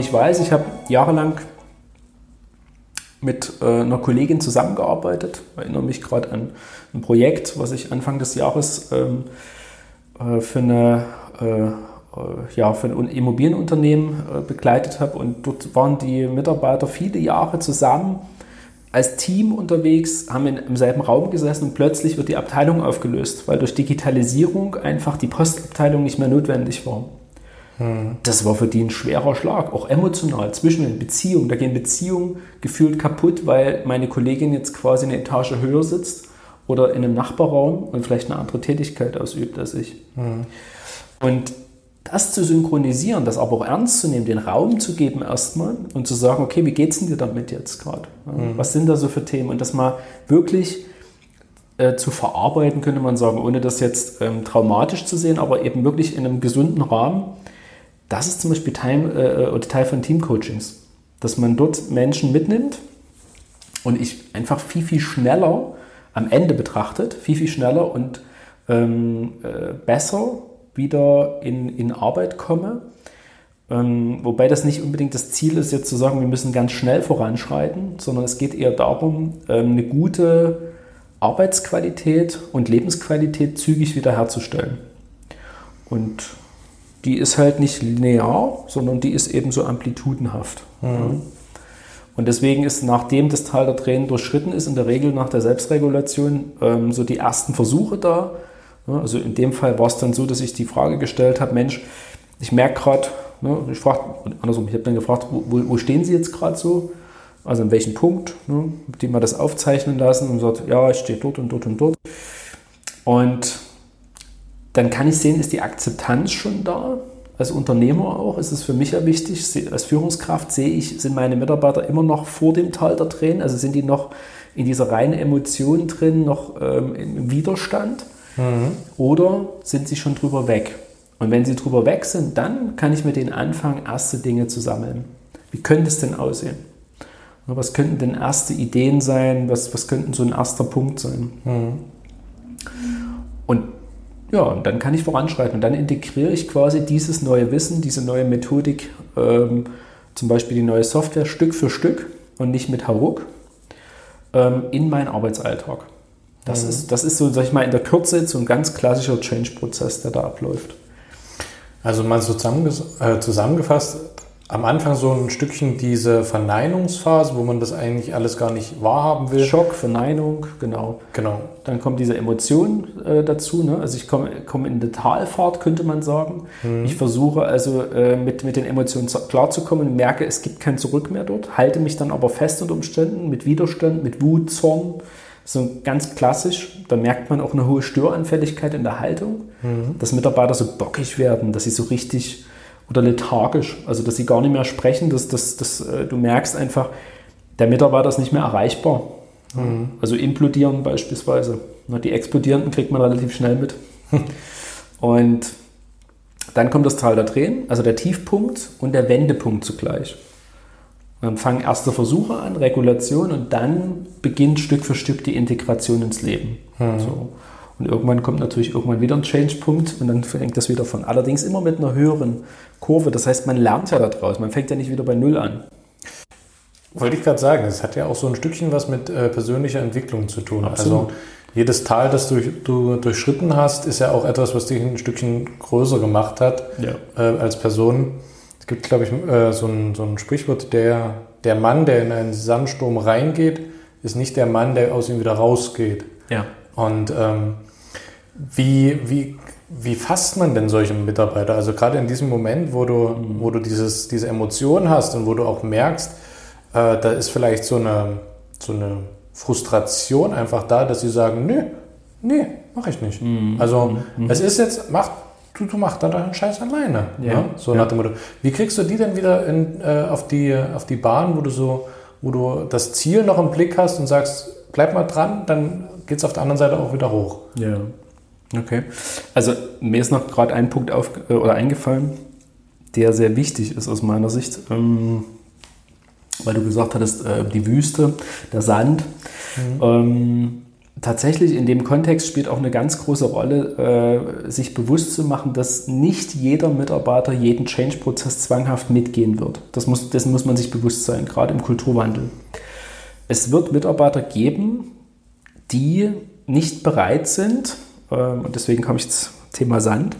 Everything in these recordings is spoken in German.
nicht weiß, ich habe jahrelang mit äh, einer Kollegin zusammengearbeitet. Ich erinnere mich gerade an ein Projekt, was ich Anfang des Jahres ähm, äh, für, eine, äh, äh ja, für ein Immobilienunternehmen äh, begleitet habe. Und dort waren die Mitarbeiter viele Jahre zusammen als Team unterwegs, haben in, im selben Raum gesessen und plötzlich wird die Abteilung aufgelöst, weil durch Digitalisierung einfach die Postabteilung nicht mehr notwendig war. Das war für die ein schwerer Schlag, auch emotional, zwischen den Beziehungen. Da gehen Beziehungen gefühlt kaputt, weil meine Kollegin jetzt quasi eine Etage höher sitzt oder in einem Nachbarraum und vielleicht eine andere Tätigkeit ausübt als ich. Mhm. Und das zu synchronisieren, das aber auch ernst zu nehmen, den Raum zu geben erstmal und zu sagen, okay, wie geht's denn dir damit jetzt gerade? Mhm. Was sind da so für Themen? Und das mal wirklich äh, zu verarbeiten, könnte man sagen, ohne das jetzt ähm, traumatisch zu sehen, aber eben wirklich in einem gesunden Rahmen. Das ist zum Beispiel Teil, äh, Teil von Teamcoachings, dass man dort Menschen mitnimmt und ich einfach viel, viel schneller am Ende betrachtet, viel, viel schneller und ähm, äh, besser wieder in, in Arbeit komme. Ähm, wobei das nicht unbedingt das Ziel ist, jetzt zu sagen, wir müssen ganz schnell voranschreiten, sondern es geht eher darum, ähm, eine gute Arbeitsqualität und Lebensqualität zügig wiederherzustellen. Und die ist halt nicht linear, sondern die ist eben so amplitudenhaft. Mhm. Und deswegen ist, nachdem das Tal der Tränen durchschritten ist, in der Regel nach der Selbstregulation ähm, so die ersten Versuche da. Ja, also in dem Fall war es dann so, dass ich die Frage gestellt habe, Mensch, ich merke gerade, ne, ich frage, andersrum, ich habe dann gefragt, wo, wo, stehen Sie jetzt gerade so? Also an welchem Punkt, ne, die mal das aufzeichnen lassen und sagt, ja, ich stehe dort und dort und dort. Und dann kann ich sehen, ist die Akzeptanz schon da? als Unternehmer auch ist es für mich ja wichtig. Als Führungskraft sehe ich, sind meine Mitarbeiter immer noch vor dem Tal der Tränen, also sind die noch in dieser reinen Emotion drin, noch ähm, im Widerstand mhm. oder sind sie schon drüber weg? Und wenn sie drüber weg sind, dann kann ich mit denen anfangen, erste Dinge zu sammeln. Wie könnte es denn aussehen? Was könnten denn erste Ideen sein? Was, was könnten so ein erster Punkt sein? Mhm. Und ja, und dann kann ich voranschreiten und dann integriere ich quasi dieses neue Wissen, diese neue Methodik, ähm, zum Beispiel die neue Software Stück für Stück und nicht mit Hauruck, ähm, in meinen Arbeitsalltag. Das, mhm. ist, das ist so, sag ich mal, in der Kürze so ein ganz klassischer Change-Prozess, der da abläuft. Also mal so äh, zusammengefasst, am Anfang so ein Stückchen diese Verneinungsphase, wo man das eigentlich alles gar nicht wahrhaben will. Schock, Verneinung, genau. Genau. Dann kommt diese Emotion äh, dazu. Ne? Also ich komme komm in eine Talfahrt, könnte man sagen. Mhm. Ich versuche also äh, mit, mit den Emotionen klarzukommen merke, es gibt kein Zurück mehr dort. Halte mich dann aber fest unter Umständen mit Widerstand, mit Wut, Zorn. So ganz klassisch, da merkt man auch eine hohe Störanfälligkeit in der Haltung, mhm. dass Mitarbeiter so bockig werden, dass sie so richtig oder lethargisch, also dass sie gar nicht mehr sprechen, dass, dass, dass äh, du merkst einfach, der Mitarbeiter ist nicht mehr erreichbar. Mhm. Also implodieren beispielsweise. Die explodierenden kriegt man relativ schnell mit. und dann kommt das Tal der Tränen, also der Tiefpunkt und der Wendepunkt zugleich. dann fangen erste Versuche an, Regulation und dann beginnt Stück für Stück die Integration ins Leben. Mhm. So. Und irgendwann kommt natürlich irgendwann wieder ein Change-Punkt und dann fängt das wieder von. Allerdings immer mit einer höheren Kurve. Das heißt, man lernt ja daraus. Man fängt ja nicht wieder bei Null an. Wollte ich gerade sagen, es hat ja auch so ein Stückchen was mit äh, persönlicher Entwicklung zu tun. Absolut. Also jedes Tal, das du, du, durchschritten hast, ist ja auch etwas, was dich ein Stückchen größer gemacht hat ja. äh, als Person. Es gibt, glaube ich, äh, so, ein, so ein Sprichwort, der, der Mann, der in einen Sandsturm reingeht, ist nicht der Mann, der aus ihm wieder rausgeht. Ja. Und ähm, wie, wie, wie fasst man denn solche Mitarbeiter? Also gerade in diesem Moment, wo du, wo du dieses, diese Emotion hast und wo du auch merkst, äh, da ist vielleicht so eine, so eine Frustration einfach da, dass sie sagen, nö, nee, mache ich nicht. Mhm. Also mhm. es ist jetzt, mach, du, du mach da deinen Scheiß alleine. Ja. Ne? So ja. nach dem Motto. Wie kriegst du die denn wieder in, äh, auf, die, auf die Bahn, wo du so, wo du das Ziel noch im Blick hast und sagst, bleib mal dran, dann geht es auf der anderen Seite auch wieder hoch. Ja. Okay. Also mir ist noch gerade ein Punkt auf, äh, oder eingefallen, der sehr wichtig ist aus meiner Sicht, ähm, weil du gesagt hattest, äh, die Wüste, der Sand. Mhm. Ähm, tatsächlich in dem Kontext spielt auch eine ganz große Rolle, äh, sich bewusst zu machen, dass nicht jeder Mitarbeiter jeden Change-Prozess zwanghaft mitgehen wird. Das muss, dessen muss man sich bewusst sein, gerade im Kulturwandel. Es wird Mitarbeiter geben, die nicht bereit sind, und deswegen komme ich zum Thema Sand.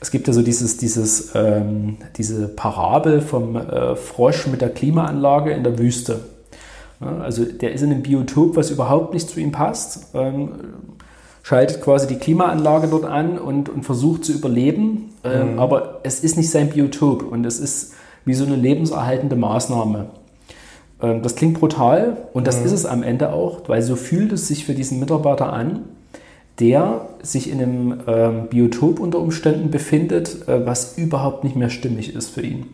Es gibt ja so dieses, dieses, ähm, diese Parabel vom äh, Frosch mit der Klimaanlage in der Wüste. Also der ist in einem Biotop, was überhaupt nicht zu ihm passt, ähm, schaltet quasi die Klimaanlage dort an und, und versucht zu überleben, ähm, mhm. aber es ist nicht sein Biotop und es ist wie so eine lebenserhaltende Maßnahme. Ähm, das klingt brutal und das mhm. ist es am Ende auch, weil so fühlt es sich für diesen Mitarbeiter an, der sich in einem Biotop unter Umständen befindet, äh, was überhaupt nicht mehr stimmig ist für ihn.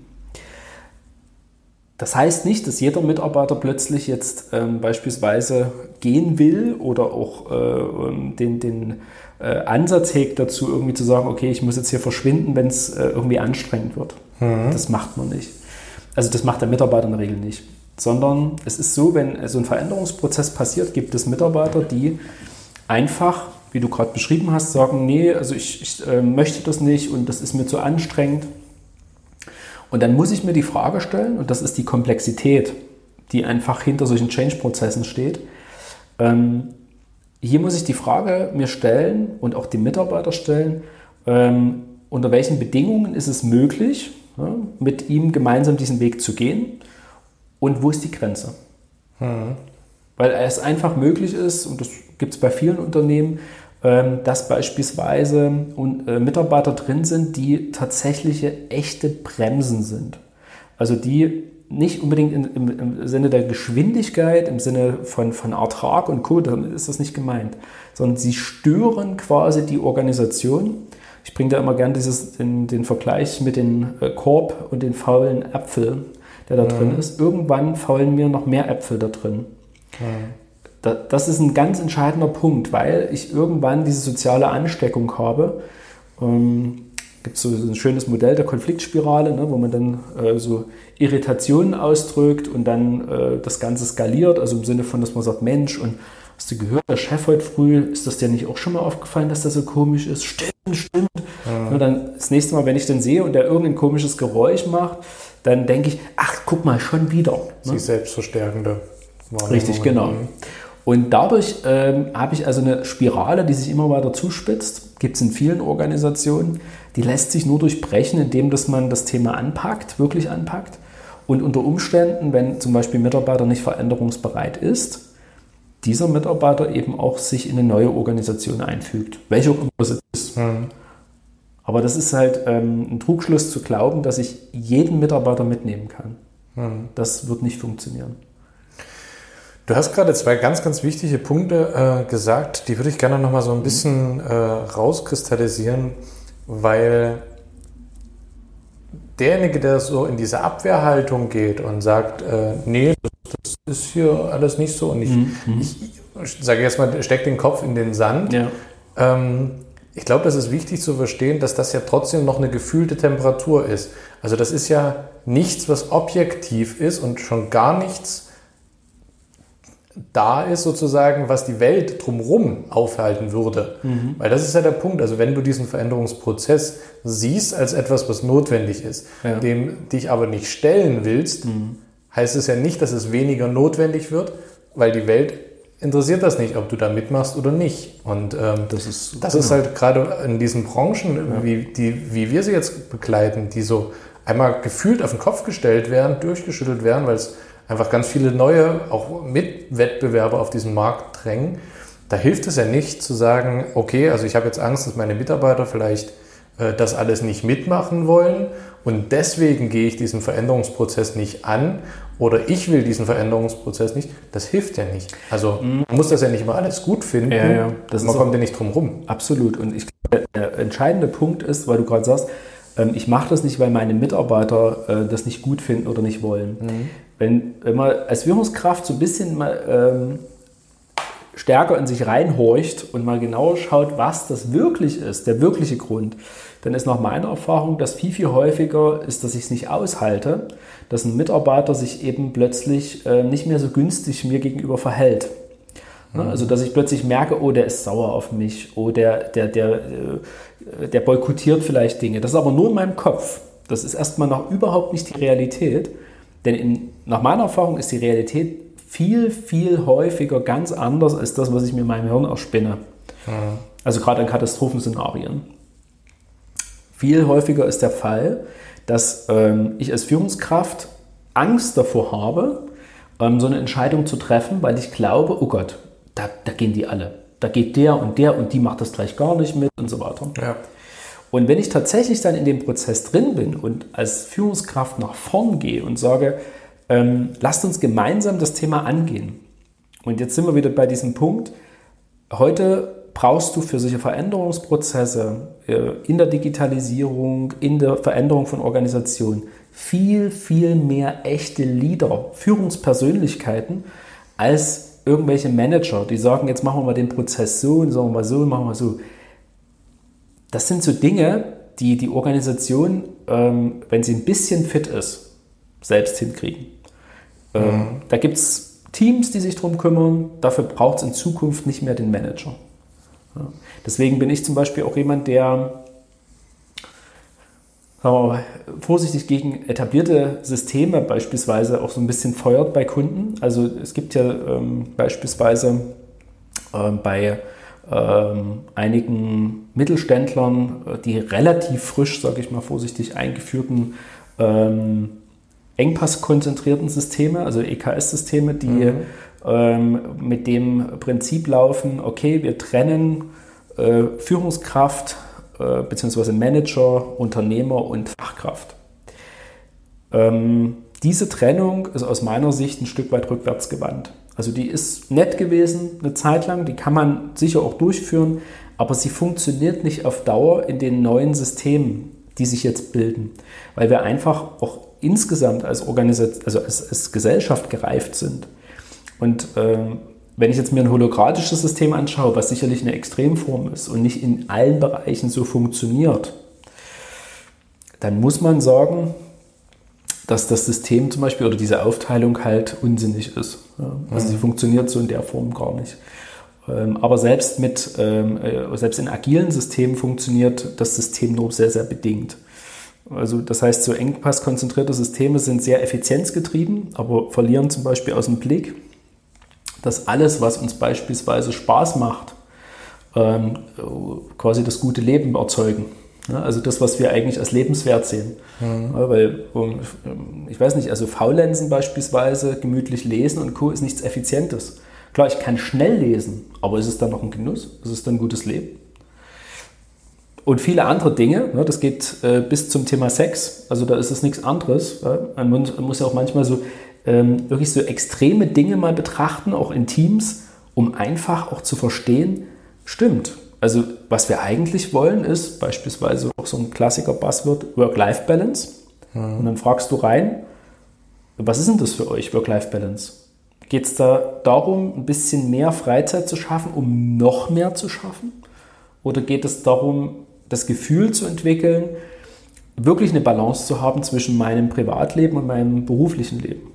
Das heißt nicht, dass jeder Mitarbeiter plötzlich jetzt ähm, beispielsweise gehen will oder auch äh, ähm, den, den äh, Ansatz hegt dazu, irgendwie zu sagen, okay, ich muss jetzt hier verschwinden, wenn es äh, irgendwie anstrengend wird. Mhm. Das macht man nicht. Also das macht der Mitarbeiter in der Regel nicht. Sondern es ist so, wenn so ein Veränderungsprozess passiert, gibt es Mitarbeiter, die einfach, wie du gerade beschrieben hast, sagen, nee, also ich, ich äh, möchte das nicht und das ist mir zu anstrengend und dann muss ich mir die Frage stellen, und das ist die Komplexität, die einfach hinter solchen Change-Prozessen steht. Ähm, hier muss ich die Frage mir stellen und auch die Mitarbeiter stellen, ähm, unter welchen Bedingungen ist es möglich, ja, mit ihm gemeinsam diesen Weg zu gehen und wo ist die Grenze? Mhm. Weil es einfach möglich ist, und das gibt es bei vielen Unternehmen, dass beispielsweise äh, Mitarbeiter drin sind, die tatsächliche echte Bremsen sind. Also die nicht unbedingt im, im, Sinne der Geschwindigkeit, im Sinne von, von Ertrag und Co., dann ist das nicht gemeint, sondern sie stören quasi die Organisation. Ich bringe da immer gern dieses, den, den Vergleich mit dem äh, Korb und den faulen Äpfeln, der da mhm. drin ist. Irgendwann faulen mir noch mehr Äpfel da drin. Mhm das ist ein ganz entscheidender Punkt, weil ich irgendwann diese soziale Ansteckung habe. Ähm, gibt so ein schönes Modell der Konfliktspirale, ne, wo man dann äh, so Irritationen ausdrückt und dann äh, das Ganze skaliert, also im Sinne von, dass man sagt, Mensch, und hast du gehört, der Chef heute früh, ist das dir nicht auch schon mal aufgefallen, dass das so komisch ist? Stimmt, stimmt. Ja. Und dann das nächste Mal, wenn ich den sehe und der irgendein komisches Geräusch macht, dann denke ich, ach, guck mal, schon wieder. Ne? Die selbstverstärkende. Richtig, genau. Und dadurch ähm, habe ich also eine Spirale, die sich immer weiter zuspitzt. Gibt es in vielen Organisationen. Die lässt sich nur durchbrechen, indem dass man das Thema anpackt, wirklich anpackt. Und unter Umständen, wenn zum Beispiel ein Mitarbeiter nicht veränderungsbereit ist, dieser Mitarbeiter eben auch sich in eine neue Organisation einfügt, welche auch immer es ist. Mhm. Aber das ist halt ähm, ein Trugschluss zu glauben, dass ich jeden Mitarbeiter mitnehmen kann. Mhm. Das wird nicht funktionieren. Du hast gerade zwei ganz, ganz wichtige Punkte äh, gesagt, die würde ich gerne nochmal so ein bisschen äh, rauskristallisieren, weil derjenige, der so in diese Abwehrhaltung geht und sagt, äh, nee, das, das, ist hier alles nicht so und ich, mhm. ich, ich sage jetzt mal, steck den Kopf in den Sand. Ja. Ähm, ich glaube, das ist wichtig zu verstehen, dass das ja trotzdem noch eine gefühlte Temperatur ist. Also das ist ja nichts, was objektiv ist und schon gar nichts, da ist sozusagen, was die Welt drumherum aufhalten würde. Mhm. Weil das ist ja der Punkt. Also wenn du diesen Veränderungsprozess siehst als etwas, was notwendig ist, ja. dem dich aber nicht stellen willst, mhm. heißt es ja nicht, dass es weniger notwendig wird, weil die Welt interessiert das nicht, ob du da mitmachst oder nicht. Und ähm, das, ist, das genau. ist halt gerade in diesen Branchen, ja. wie, die, wie wir sie jetzt begleiten, die so einmal gefühlt auf den Kopf gestellt werden, durchgeschüttelt werden, weil es einfach ganz viele neue, auch Mitwettbewerber auf diesen Markt drängen. Da hilft es ja nicht zu sagen, okay, also ich habe jetzt Angst, dass meine Mitarbeiter vielleicht äh, das alles nicht mitmachen wollen und deswegen gehe ich diesen Veränderungsprozess nicht an oder ich will diesen Veränderungsprozess nicht. Das hilft ja nicht. Also mhm. man muss das ja nicht immer alles gut finden. Ja, ja. man kommt ja nicht drum rum. Absolut. Und ich glaube, der entscheidende Punkt ist, weil du gerade sagst, ähm, ich mache das nicht, weil meine Mitarbeiter äh, das nicht gut finden oder nicht wollen. Mhm. Wenn, wenn man als Führungskraft so ein bisschen mal ähm, stärker in sich reinhorcht und mal genauer schaut, was das wirklich ist, der wirkliche Grund, dann ist nach meiner Erfahrung, dass viel, viel häufiger ist, dass ich es nicht aushalte, dass ein Mitarbeiter sich eben plötzlich äh, nicht mehr so günstig mir gegenüber verhält. Ne? Also, dass ich plötzlich merke, oh, der ist sauer auf mich, oh, der, der, der, äh, der boykottiert vielleicht Dinge. Das ist aber nur in meinem Kopf. Das ist erstmal noch überhaupt nicht die Realität. Denn in, nach meiner Erfahrung ist die Realität viel, viel häufiger ganz anders als das, was ich mir in meinem Hirn erspinne. Mhm. Also gerade in Katastrophenszenarien. Viel häufiger ist der Fall, dass ähm, ich als Führungskraft Angst davor habe, ähm, so eine Entscheidung zu treffen, weil ich glaube, oh Gott, da, da gehen die alle. Da geht der und der und die macht das gleich gar nicht mit und so weiter. Ja. Und wenn ich tatsächlich dann in dem Prozess drin bin und als Führungskraft nach vorn gehe und sage, ähm, lasst uns gemeinsam das Thema angehen. Und jetzt sind wir wieder bei diesem Punkt. Heute brauchst du für solche Veränderungsprozesse äh, in der Digitalisierung, in der Veränderung von Organisationen viel, viel mehr echte Leader, Führungspersönlichkeiten, als irgendwelche Manager, die sagen, jetzt machen wir mal den Prozess so sagen wir mal so machen wir so. Das sind so Dinge, die die Organisation, ähm, wenn sie ein bisschen fit ist, selbst hinkriegen. Ähm, mhm. Da gibt es Teams, die sich darum kümmern. Dafür braucht es in Zukunft nicht mehr den Manager. Ja. Deswegen bin ich zum Beispiel auch jemand, der mal, vorsichtig gegen etablierte Systeme beispielsweise auch so ein bisschen feuert bei Kunden. Also es gibt ja ähm, beispielsweise ähm, bei ähm, einigen Mittelständlern, äh, die relativ frisch, sage ich mal vorsichtig, eingeführten ähm, engpasskonzentrierten Systeme, also EKS-Systeme, die mhm. ähm, mit dem Prinzip laufen, okay, wir trennen äh, Führungskraft äh, bzw. Manager, Unternehmer und Fachkraft. Ähm, diese Trennung ist aus meiner Sicht ein Stück weit rückwärts gewandt. Also die ist nett gewesen eine Zeit lang, die kann man sicher auch durchführen, aber sie funktioniert nicht auf Dauer in den neuen Systemen, die sich jetzt bilden, weil wir einfach auch insgesamt als also als, als Gesellschaft gereift sind. Und ähm, wenn ich jetzt mir ein holokratisches System anschaue, was sicherlich eine Extremform ist und nicht in allen Bereichen so funktioniert, dann muss man sagen, dass das System zum Beispiel oder diese Aufteilung halt unsinnig ist. Also mhm. sie funktioniert so in der Form gar nicht. Ähm, aber selbst mit, ähm, äh, selbst in agilen Systemen funktioniert das System nur sehr, sehr bedingt. Also das heißt, so engpasskonzentrierte Systeme sind sehr effizienzgetrieben, aber verlieren zum Beispiel aus dem Blick, dass alles, was uns beispielsweise Spaß macht, ähm, quasi das gute Leben erzeugen. Also das, was wir eigentlich als lebenswert sehen. Mhm. weil, ich weiß nicht, also Faulenzen beispielsweise, gemütlich lesen und Co. ist nichts Effizientes. Klar, ich kann schnell lesen, aber ist es dann noch ein Genuss? Ist es dann ein gutes Leben? Und viele andere Dinge, ne, das geht äh, bis zum Thema Sex, also da ist es nichts anderes. Man muss ja auch manchmal so ähm, wirklich so extreme Dinge mal betrachten, auch in Teams, um einfach auch zu verstehen, stimmt. Also was wir eigentlich wollen ist beispielsweise auch so ein Klassiker Buzzword Work-Life-Balance. Mhm. Und dann fragst du rein, was ist denn das für euch, Work-Life-Balance? Geht es da darum, ein bisschen mehr Freizeit zu schaffen, um noch mehr zu schaffen? Oder geht es darum, das Gefühl zu entwickeln, wirklich eine Balance zu haben zwischen meinem Privatleben und meinem beruflichen Leben?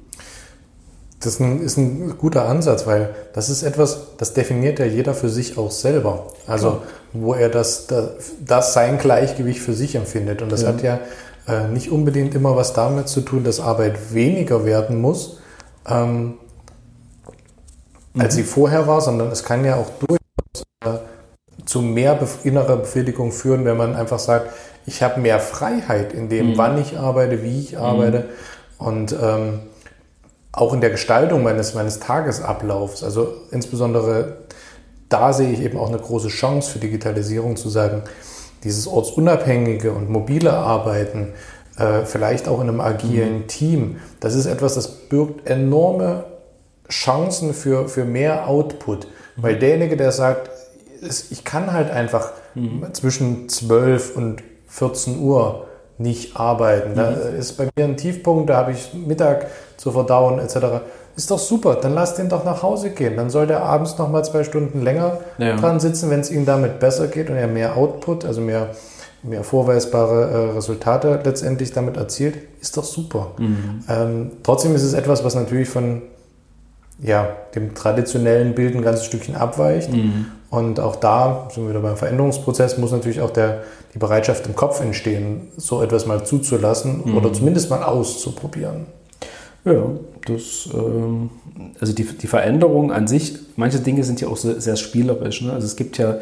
Das ist ein guter Ansatz, weil das ist etwas, das definiert ja jeder für sich auch selber. Also, wo er das, das, sein Gleichgewicht für sich empfindet. Und das ja. hat ja äh, nicht unbedingt immer was damit zu tun, dass Arbeit weniger werden muss, ähm, mhm. als sie vorher war, sondern es kann ja auch durchaus äh, zu mehr innerer Befriedigung führen, wenn man einfach sagt, ich habe mehr Freiheit in dem, mhm. wann ich arbeite, wie ich arbeite. Mhm. Und ähm, auch in der Gestaltung meines, meines Tagesablaufs, also insbesondere da sehe ich eben auch eine große Chance für Digitalisierung zu sagen, dieses ortsunabhängige und mobile Arbeiten, äh, vielleicht auch in einem agilen mhm. Team, das ist etwas, das birgt enorme Chancen für, für mehr Output. Mhm. Weil derjenige, der sagt, ich kann halt einfach mhm. zwischen 12 und 14 Uhr nicht arbeiten. Da mhm. ist bei mir ein Tiefpunkt, da habe ich Mittag zu verdauen etc. Ist doch super, dann lass den doch nach Hause gehen. Dann soll der abends noch mal zwei Stunden länger ja. dran sitzen, wenn es ihm damit besser geht und er mehr Output, also mehr, mehr vorweisbare äh, Resultate letztendlich damit erzielt. Ist doch super. Mhm. Ähm, trotzdem ist es etwas, was natürlich von ja, dem traditionellen Bild ein ganzes Stückchen abweicht. Mhm. Und auch da sind wir wieder beim Veränderungsprozess, muss natürlich auch der, die Bereitschaft im Kopf entstehen, so etwas mal zuzulassen mhm. oder zumindest mal auszuprobieren. Ja, das, ähm, also die, die Veränderung an sich, manche Dinge sind ja auch sehr, sehr spielerisch. Ne? Also es gibt ja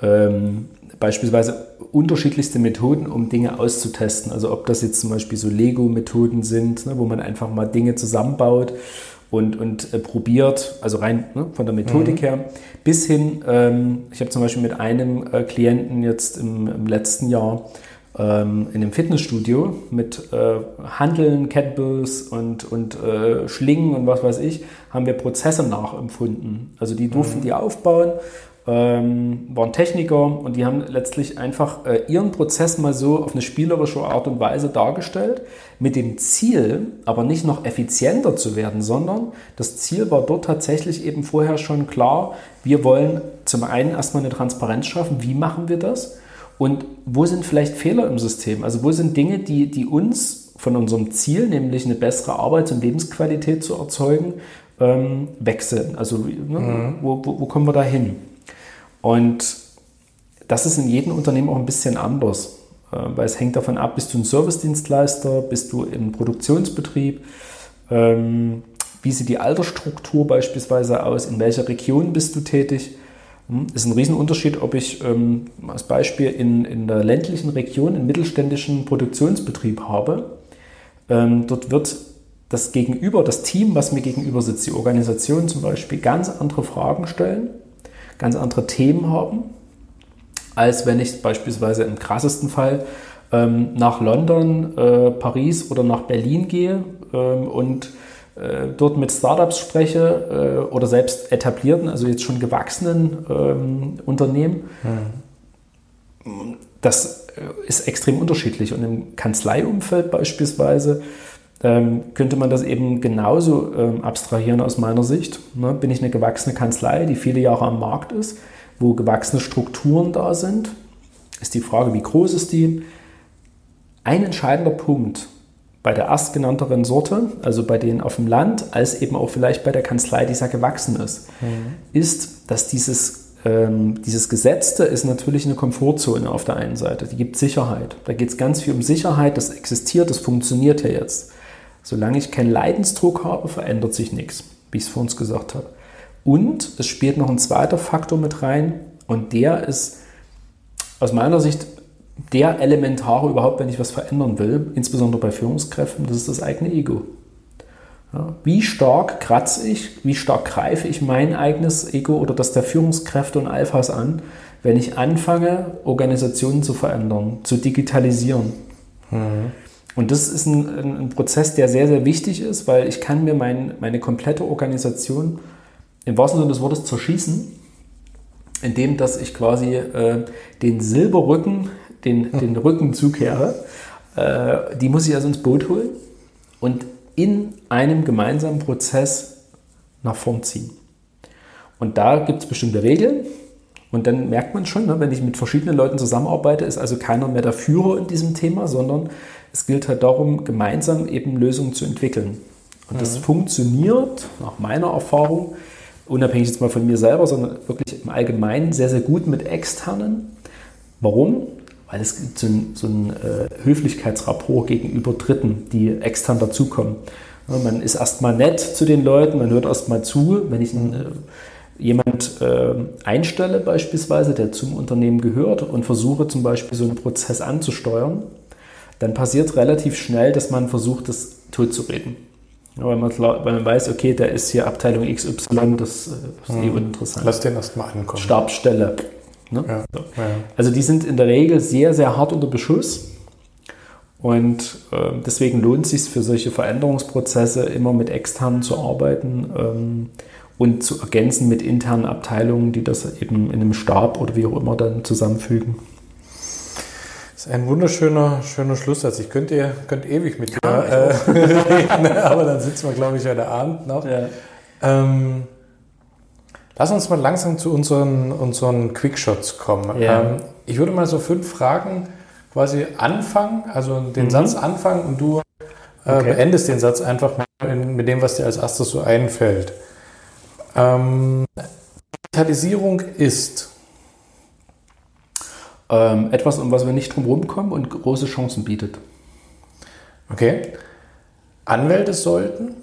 ähm, beispielsweise unterschiedlichste Methoden, um Dinge auszutesten. Also ob das jetzt zum Beispiel so Lego-Methoden sind, ne, wo man einfach mal Dinge zusammenbaut und, und äh, probiert, also rein ne, von der Methodik mhm. her, bis hin, ähm, ich habe zum Beispiel mit einem äh, Klienten jetzt im, im letzten Jahr ähm, in einem Fitnessstudio mit äh, Handeln, Kettlebells und, und äh, Schlingen und was weiß ich, haben wir Prozesse nachempfunden. Also die durften mhm. die aufbauen ähm, waren Techniker und die haben letztlich einfach äh, ihren Prozess mal so auf eine spielerische Art und Weise dargestellt, mit dem Ziel, aber nicht noch effizienter zu werden, sondern das Ziel war dort tatsächlich eben vorher schon klar, wir wollen zum einen erstmal eine Transparenz schaffen, wie machen wir das und wo sind vielleicht Fehler im System, also wo sind Dinge, die, die uns von unserem Ziel, nämlich eine bessere Arbeits- und Lebensqualität zu erzeugen, ähm, wechseln. Also ne, mhm. wo, wo, wo kommen wir da hin? Und das ist in jedem Unternehmen auch ein bisschen anders, äh, weil es hängt davon ab, bist du ein Servicedienstleister, bist du im Produktionsbetrieb, ähm, wie sieht die Altersstruktur beispielsweise aus, in welcher Region bist du tätig. Hm, ist ein Riesenunterschied, ob ich ähm, als Beispiel in, in der ländlichen Region einen mittelständischen Produktionsbetrieb habe. Ähm, dort wird das Gegenüber, das Team, was mir gegenüber sitzt, die Organisation zum Beispiel, ganz andere Fragen stellen ganz andere Themen haben, als wenn ich beispielsweise im krassesten Fall ähm, nach London, äh, Paris oder nach Berlin gehe ähm, und äh, dort mit Startups spreche äh, oder selbst etablierten, also jetzt schon gewachsenen ähm, Unternehmen. Hm. Das äh, ist extrem unterschiedlich und im Kanzleiumfeld beispielsweise könnte man das eben genauso ähm, abstrahieren aus meiner Sicht. Ne? Bin ich eine gewachsene Kanzlei, die viele Jahre am Markt ist, wo gewachsene Strukturen da sind, ist die Frage, wie groß ist die? Ein entscheidender Punkt bei der erstgenannteren Sorte, also bei denen auf dem Land, als eben auch vielleicht bei der Kanzlei, die sehr gewachsen ist, mhm. ist, dass dieses, ähm, dieses Gesetzte ist natürlich eine Komfortzone auf der einen Seite. Die gibt Sicherheit. Da geht es ganz viel um Sicherheit, das existiert, das funktioniert ja jetzt. Solange ich keinen Leidensdruck habe, verändert sich nichts, wie ich es vor uns gesagt habe. Und es spielt noch ein zweiter Faktor mit rein und der ist aus meiner Sicht der elementare überhaupt, wenn ich was verändern will, insbesondere bei Führungskräften, das ist das eigene Ego. Ja, wie stark kratze ich, wie stark greife ich mein eigenes Ego oder das der Führungskräfte und Alphas an, wenn ich anfange, Organisationen zu verändern, zu digitalisieren. Mhm. Und das ist ein, ein, Prozess, der sehr, sehr wichtig ist, weil ich kann mir mein, meine komplette Organisation im wahrsten Sinne des Wortes zerschießen, indem dass ich quasi äh, den Silberrücken, den, den Rücken zukehre. Äh, die muss ich also ins Boot holen und in einem gemeinsamen Prozess nach vorn ziehen. Und da gibt es bestimmte Regeln. Und dann merkt man schon, ne, wenn ich mit verschiedenen Leuten zusammenarbeite, ist also keiner mehr der Führer in diesem Thema, sondern es gilt halt darum, gemeinsam eben Lösungen zu entwickeln. Und mhm. das funktioniert nach meiner Erfahrung, unabhängig jetzt mal von mir selber, sondern wirklich im Allgemeinen sehr, sehr gut mit externen. Warum? Weil es gibt so ein, so ein äh, Höflichkeitsrapport gegenüber Dritten, die extern dazukommen. Ja, man ist erstmal nett zu den Leuten, man hört erstmal zu. Wenn ich einen, äh, jemand äh, einstelle beispielsweise, der zum Unternehmen gehört und versuche zum Beispiel so einen Prozess anzusteuern, dann passiert relativ schnell, dass man versucht, das totzureden. weil, man, weil man weiß, okay, der ist hier Abteilung XY, das ist eh hm. uninteressant. Lass den erstmal ankommen. Stabsstelle. Ne? Ja. So. Ja. Also die sind in der Regel sehr, sehr hart unter Beschuss. Und äh, deswegen lohnt es sich für solche Veränderungsprozesse immer mit externen zu arbeiten ähm, und zu ergänzen mit internen Abteilungen, die das eben in einem Stab oder wie auch immer dann zusammenfügen ist ein wunderschöner schöner Schlusssatz. Ich könnte könnt ewig mit dir ja, äh, reden, aber dann sitzen wir, glaube ich, heute Abend noch. Ja. Ähm, lass uns mal langsam zu unseren, unseren Quickshots kommen. Ja. Ähm, ich würde mal so fünf Fragen quasi anfangen, also den mhm. Satz anfangen und du äh, okay. beendest den Satz einfach mal in, mit dem, was dir als erstes so einfällt. Ähm, Digitalisierung ist ähm, etwas, um was wir nicht drum kommen und große Chancen bietet. Okay. Anwälte sollten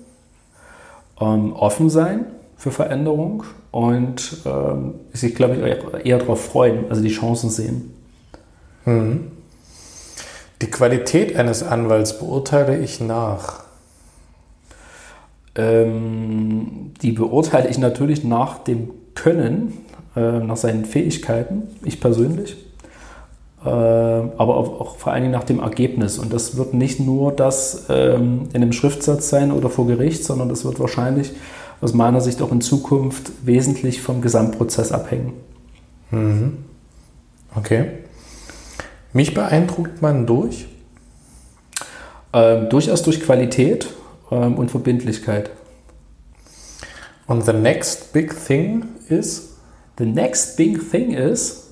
ähm, offen sein für Veränderung und ähm, sich, glaube ich, eher darauf freuen, also die Chancen sehen. Mhm. Die Qualität eines Anwalts beurteile ich nach. Ähm, die beurteile ich natürlich nach dem Können, äh, nach seinen Fähigkeiten, ich persönlich, äh, aber auch, auch, vor allen Dingen nach dem Ergebnis. Und das wird nicht nur das ähm, in einem Schriftsatz sein oder vor Gericht, sondern das wird wahrscheinlich aus meiner Sicht auch in Zukunft wesentlich vom Gesamtprozess abhängen. Mhm. Okay. Mich beeindruckt man durch? Ähm, durchaus durch Qualität ähm, und Verbindlichkeit. Und the next big thing is? The next big thing is,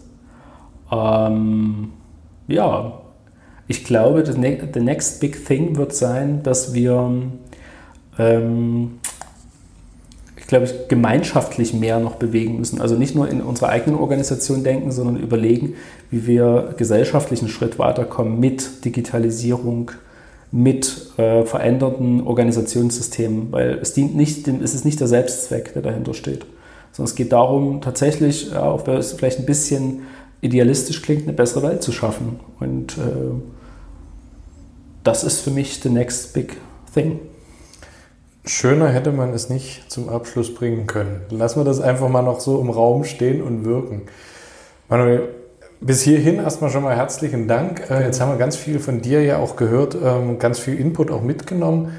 ähm, ja, ich glaube, the, ne the, next big thing wird sein, dass wir, ähm, ich glaube, gemeinschaftlich mehr noch bewegen müssen. Also nicht nur in unserer eigenen Organisation denken, sondern überlegen, wie wir gesellschaftlich einen Schritt weiterkommen mit Digitalisierung, mit äh, veränderten Organisationssystemen, weil es dient nicht, es ist nicht der Selbstzweck, der dahinter steht, sondern es geht darum, tatsächlich, ja, auch wenn es vielleicht ein bisschen idealistisch klingt, eine bessere Welt zu schaffen. Und äh, das ist für mich the next big thing. Schöner hätte man es nicht zum Abschluss bringen können. Lassen wir das einfach mal noch so im Raum stehen und wirken. Manuel, bis hierhin erstmal schon mal herzlichen Dank. Äh, jetzt haben wir ganz viel von dir ja auch gehört, ähm, ganz viel Input auch mitgenommen.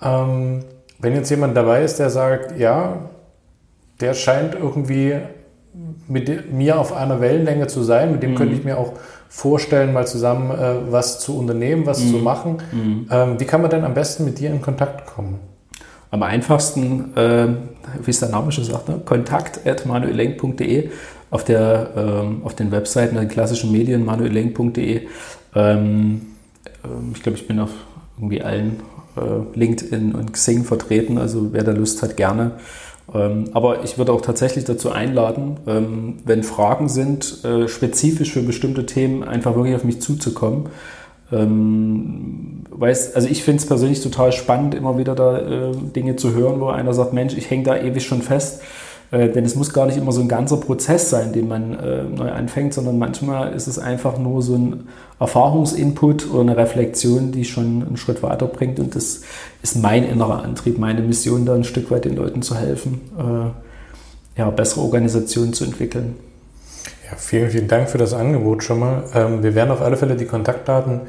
Ähm, wenn jetzt jemand dabei ist, der sagt, ja, der scheint irgendwie mit mir auf einer Wellenlänge zu sein, mit dem mhm. könnte ich mir auch vorstellen, mal zusammen äh, was zu unternehmen, was mhm. zu machen. Mhm. Ähm, wie kann man denn am besten mit dir in Kontakt kommen? Am einfachsten, äh, wie es der Name schon sagt, ne? kontakt.manuelenk.de auf, der, ähm, auf den Webseiten, den klassischen Medien, manuelenk.de. Ähm, ähm, ich glaube, ich bin auf irgendwie allen äh, LinkedIn und Xing vertreten, also wer da Lust hat, gerne. Ähm, aber ich würde auch tatsächlich dazu einladen, ähm, wenn Fragen sind, äh, spezifisch für bestimmte Themen, einfach wirklich auf mich zuzukommen. Ähm, weiß, also ich finde es persönlich total spannend, immer wieder da äh, Dinge zu hören, wo einer sagt, Mensch, ich hänge da ewig schon fest äh, denn es muss gar nicht immer so ein ganzer Prozess sein, den man äh, neu anfängt, sondern manchmal ist es einfach nur so ein Erfahrungsinput oder eine Reflexion, die schon einen Schritt weiterbringt. Und das ist mein innerer Antrieb, meine Mission, da ein Stück weit den Leuten zu helfen, äh, ja, bessere Organisationen zu entwickeln. Ja, vielen, vielen Dank für das Angebot schon mal. Ähm, wir werden auf alle Fälle die Kontaktdaten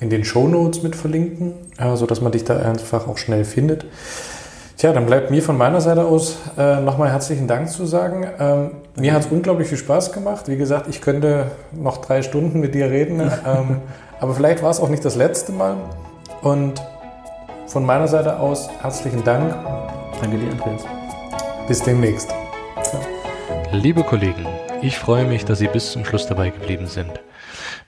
in den Show Notes mit verlinken, äh, sodass man dich da einfach auch schnell findet. Tja, dann bleibt mir von meiner Seite aus äh, nochmal herzlichen Dank zu sagen. Ähm, mir hat es unglaublich viel Spaß gemacht. Wie gesagt, ich könnte noch drei Stunden mit dir reden, ähm, aber vielleicht war es auch nicht das letzte Mal. Und von meiner Seite aus herzlichen Dank. Danke dir, Andreas. Bis demnächst. Ja. Liebe Kollegen, ich freue mich, dass Sie bis zum Schluss dabei geblieben sind.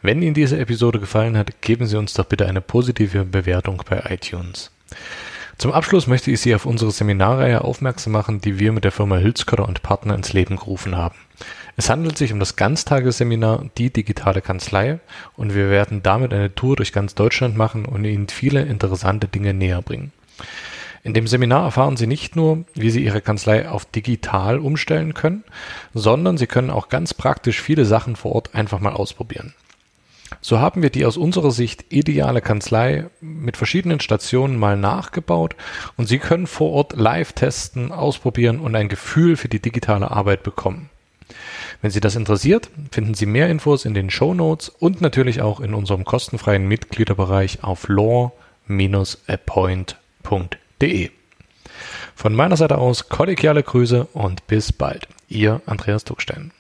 Wenn Ihnen diese Episode gefallen hat, geben Sie uns doch bitte eine positive Bewertung bei iTunes. Zum Abschluss möchte ich Sie auf unsere Seminarreihe aufmerksam machen, die wir mit der Firma Hülskörder und Partner ins Leben gerufen haben. Es handelt sich um das Ganztagesseminar Die digitale Kanzlei und wir werden damit eine Tour durch ganz Deutschland machen und Ihnen viele interessante Dinge näher bringen. In dem Seminar erfahren Sie nicht nur, wie Sie Ihre Kanzlei auf digital umstellen können, sondern Sie können auch ganz praktisch viele Sachen vor Ort einfach mal ausprobieren. So haben wir die aus unserer Sicht ideale Kanzlei mit verschiedenen Stationen mal nachgebaut und Sie können vor Ort live testen, ausprobieren und ein Gefühl für die digitale Arbeit bekommen. Wenn Sie das interessiert, finden Sie mehr Infos in den Show Notes und natürlich auch in unserem kostenfreien Mitgliederbereich auf law-appoint.de. Von meiner Seite aus kollegiale Grüße und bis bald. Ihr Andreas Tuckstein.